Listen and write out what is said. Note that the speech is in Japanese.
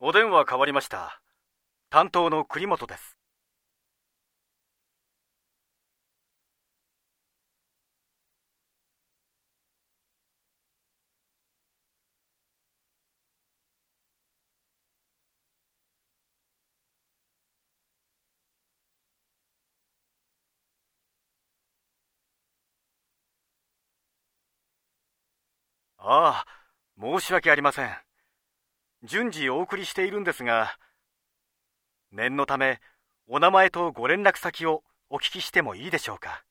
お電話変わりました。担当の栗本です。ああ申し訳ありません。順次お送りしているんですが念のためお名前とご連絡先をお聞きしてもいいでしょうか？